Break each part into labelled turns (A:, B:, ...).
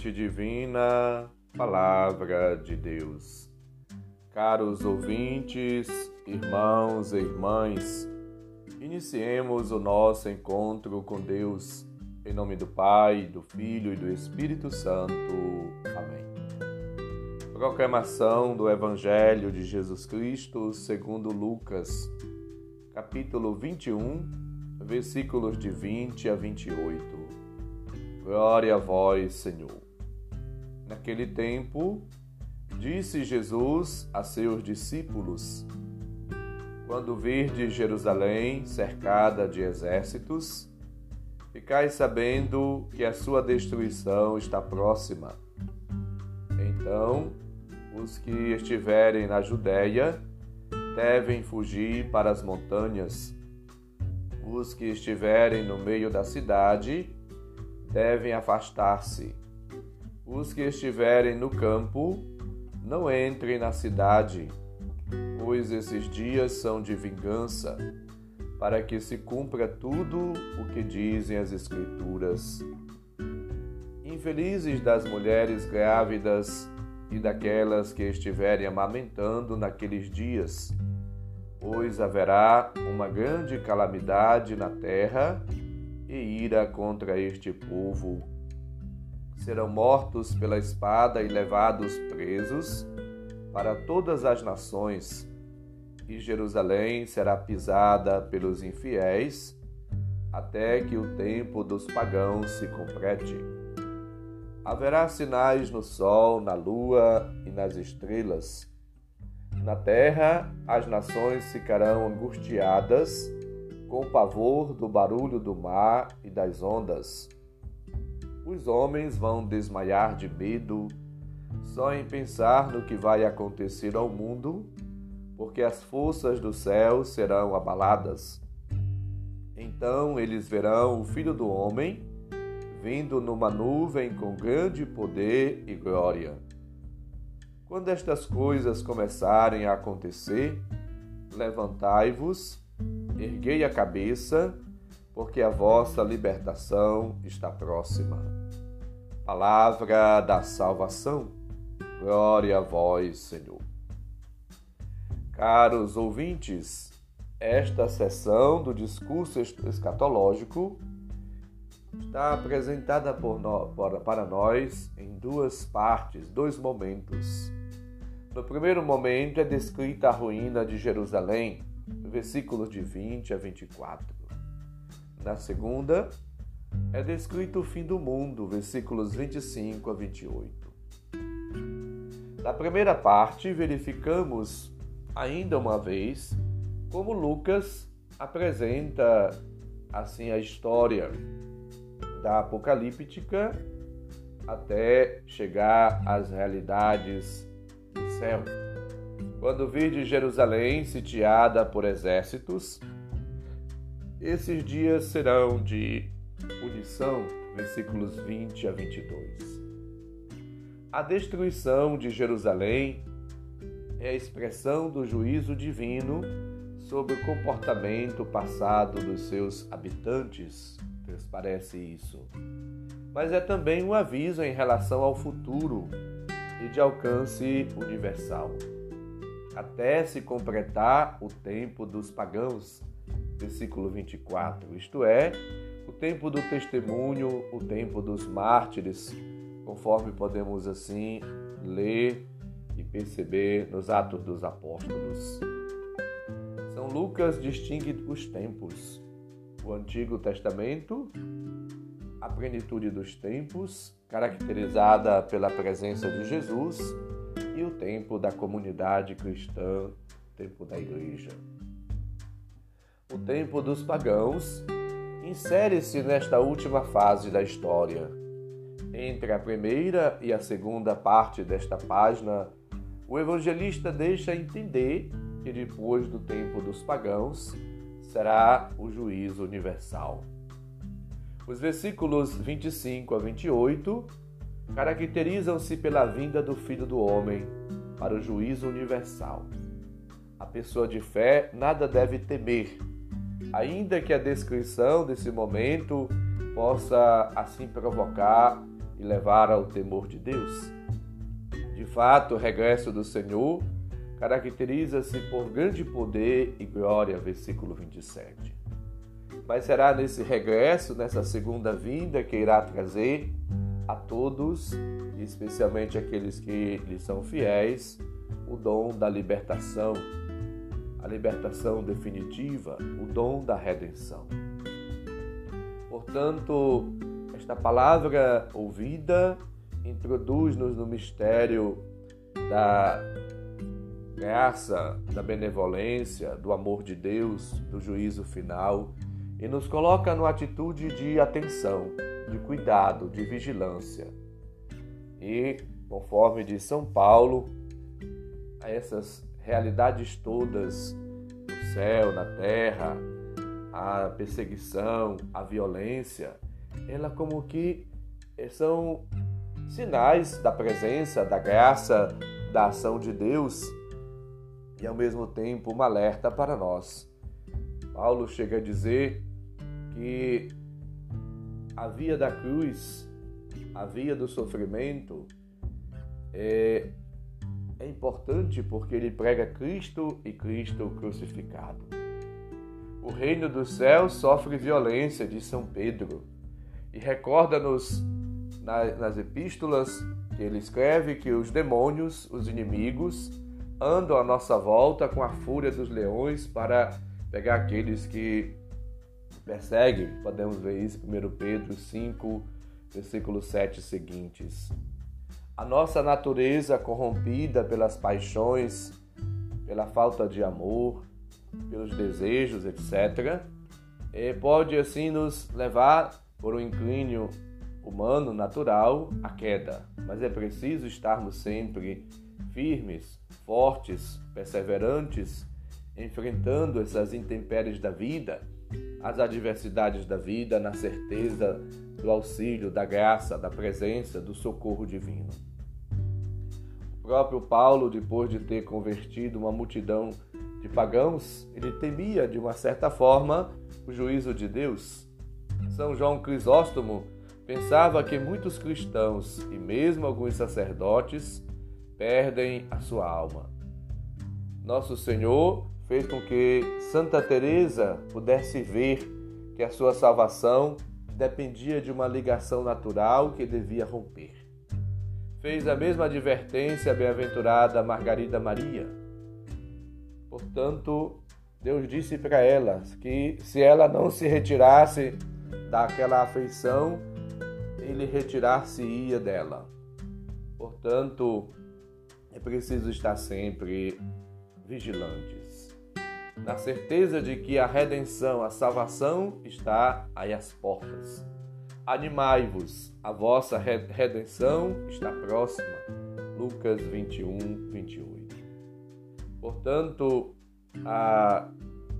A: Semente Divina, Palavra de Deus. Caros ouvintes, irmãos e irmãs, iniciemos o nosso encontro com Deus, em nome do Pai, do Filho e do Espírito Santo. Amém. Proclamação do Evangelho de Jesus Cristo segundo Lucas, capítulo 21, versículos de 20 a 28. Glória a vós, Senhor. Naquele tempo, disse Jesus a seus discípulos: Quando virdes Jerusalém cercada de exércitos, ficai sabendo que a sua destruição está próxima. Então, os que estiverem na Judéia devem fugir para as montanhas. Os que estiverem no meio da cidade devem afastar-se. Os que estiverem no campo, não entrem na cidade, pois esses dias são de vingança, para que se cumpra tudo o que dizem as Escrituras. Infelizes das mulheres grávidas e daquelas que estiverem amamentando naqueles dias, pois haverá uma grande calamidade na terra e ira contra este povo. Serão mortos pela espada e levados presos para todas as nações, e Jerusalém será pisada pelos infiéis até que o tempo dos pagãos se complete. Haverá sinais no sol, na lua e nas estrelas. Na terra, as nações ficarão angustiadas com o pavor do barulho do mar e das ondas. Os homens vão desmaiar de medo só em pensar no que vai acontecer ao mundo, porque as forças do céu serão abaladas. Então eles verão o Filho do Homem vindo numa nuvem com grande poder e glória. Quando estas coisas começarem a acontecer, levantai-vos Erguei a cabeça, porque a vossa libertação está próxima. Palavra da salvação. Glória a vós, Senhor. Caros ouvintes, esta sessão do discurso escatológico está apresentada no, para nós em duas partes, dois momentos. No primeiro momento é descrita a ruína de Jerusalém, versículos de 20 a 24. Na segunda, é descrito o fim do mundo, versículos 25 a 28. Na primeira parte, verificamos ainda uma vez como Lucas apresenta assim a história da apocalíptica até chegar às realidades do céu. Quando de Jerusalém sitiada por exércitos, esses dias serão de punição, versículos 20 a 22. A destruição de Jerusalém é a expressão do juízo divino sobre o comportamento passado dos seus habitantes, transparece isso. Mas é também um aviso em relação ao futuro e de alcance universal até se completar o tempo dos pagãos. Versículo 24. Isto é, o tempo do testemunho, o tempo dos mártires, conforme podemos assim ler e perceber nos Atos dos Apóstolos. São Lucas distingue os tempos. O Antigo Testamento, a plenitude dos tempos, caracterizada pela presença de Jesus, e o tempo da comunidade cristã, o tempo da igreja. O tempo dos pagãos insere-se nesta última fase da história. Entre a primeira e a segunda parte desta página, o evangelista deixa entender que depois do tempo dos pagãos será o juízo universal. Os versículos 25 a 28 caracterizam-se pela vinda do Filho do Homem para o juízo universal. A pessoa de fé nada deve temer, ainda que a descrição desse momento possa assim provocar e levar ao temor de Deus. De fato, o regresso do Senhor caracteriza-se por grande poder e glória, versículo 27. Mas será nesse regresso, nessa segunda vinda, que irá trazer a todos, especialmente aqueles que lhe são fiéis, o dom da libertação, libertação definitiva, o dom da redenção. Portanto, esta palavra ouvida introduz-nos no mistério da graça, da benevolência, do amor de Deus, do juízo final e nos coloca numa atitude de atenção, de cuidado, de vigilância. E, conforme diz São Paulo, a essas realidades todas no céu, na terra, a perseguição, a violência, ela como que são sinais da presença, da graça, da ação de Deus e ao mesmo tempo uma alerta para nós. Paulo chega a dizer que a via da cruz, a via do sofrimento, é, é importante porque ele prega Cristo e Cristo crucificado. O reino dos céus sofre violência, diz São Pedro, e recorda-nos nas epístolas que ele escreve que os demônios, os inimigos, andam à nossa volta com a fúria dos leões para pegar aqueles que perseguem. Podemos ver isso em 1 Pedro 5, versículos 7 seguintes. A nossa natureza corrompida pelas paixões, pela falta de amor, pelos desejos, etc., eh, pode assim nos levar por um inclínio humano natural à queda. Mas é preciso estarmos sempre firmes, fortes, perseverantes, enfrentando essas intempéries da vida, as adversidades da vida, na certeza do auxílio, da graça, da presença, do socorro divino. Próprio Paulo, depois de ter convertido uma multidão de pagãos, ele temia, de uma certa forma, o juízo de Deus. São João Crisóstomo pensava que muitos cristãos e mesmo alguns sacerdotes perdem a sua alma. Nosso Senhor fez com que Santa Teresa pudesse ver que a sua salvação dependia de uma ligação natural que devia romper. Fez a mesma advertência à bem-aventurada Margarida Maria. Portanto, Deus disse para ela que se ela não se retirasse daquela afeição, ele retirar-se-ia dela. Portanto, é preciso estar sempre vigilantes, na certeza de que a redenção, a salvação está aí às portas. Animai-vos, a vossa redenção está próxima. Lucas 21, 28. Portanto, a,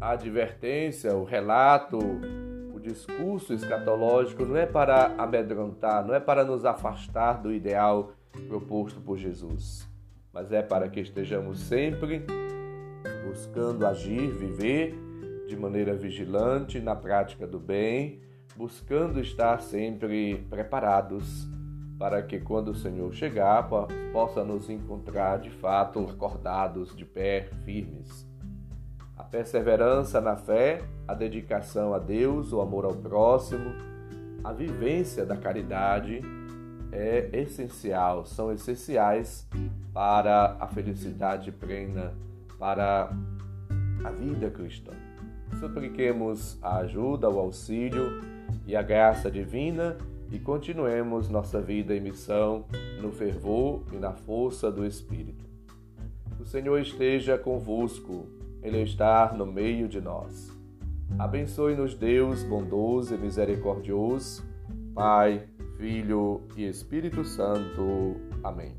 A: advertência, o relato, o discurso escatológico não é para amedrontar, não é para nos afastar do ideal proposto por Jesus mas é para que estejamos sempre buscando agir, viver de maneira vigilante na prática do bem, buscando estar sempre preparados para que quando o Senhor chegar possa nos encontrar de fato acordados, de pé, firmes. A perseverança na fé, a dedicação a Deus, o amor ao próximo, a vivência da caridade é essencial, são essenciais para a felicidade plena, para a vida cristã. Supliquemos a ajuda, o auxílio e a graça divina e continuemos nossa vida e missão no fervor e na força do Espírito. O Senhor esteja convosco, Ele está no meio de nós. Abençoe-nos, Deus bondoso e misericordioso, Pai, Filho e Espírito Santo. Amém.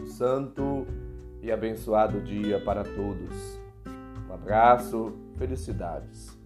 A: Um santo e abençoado dia para todos. Um abraço, felicidades.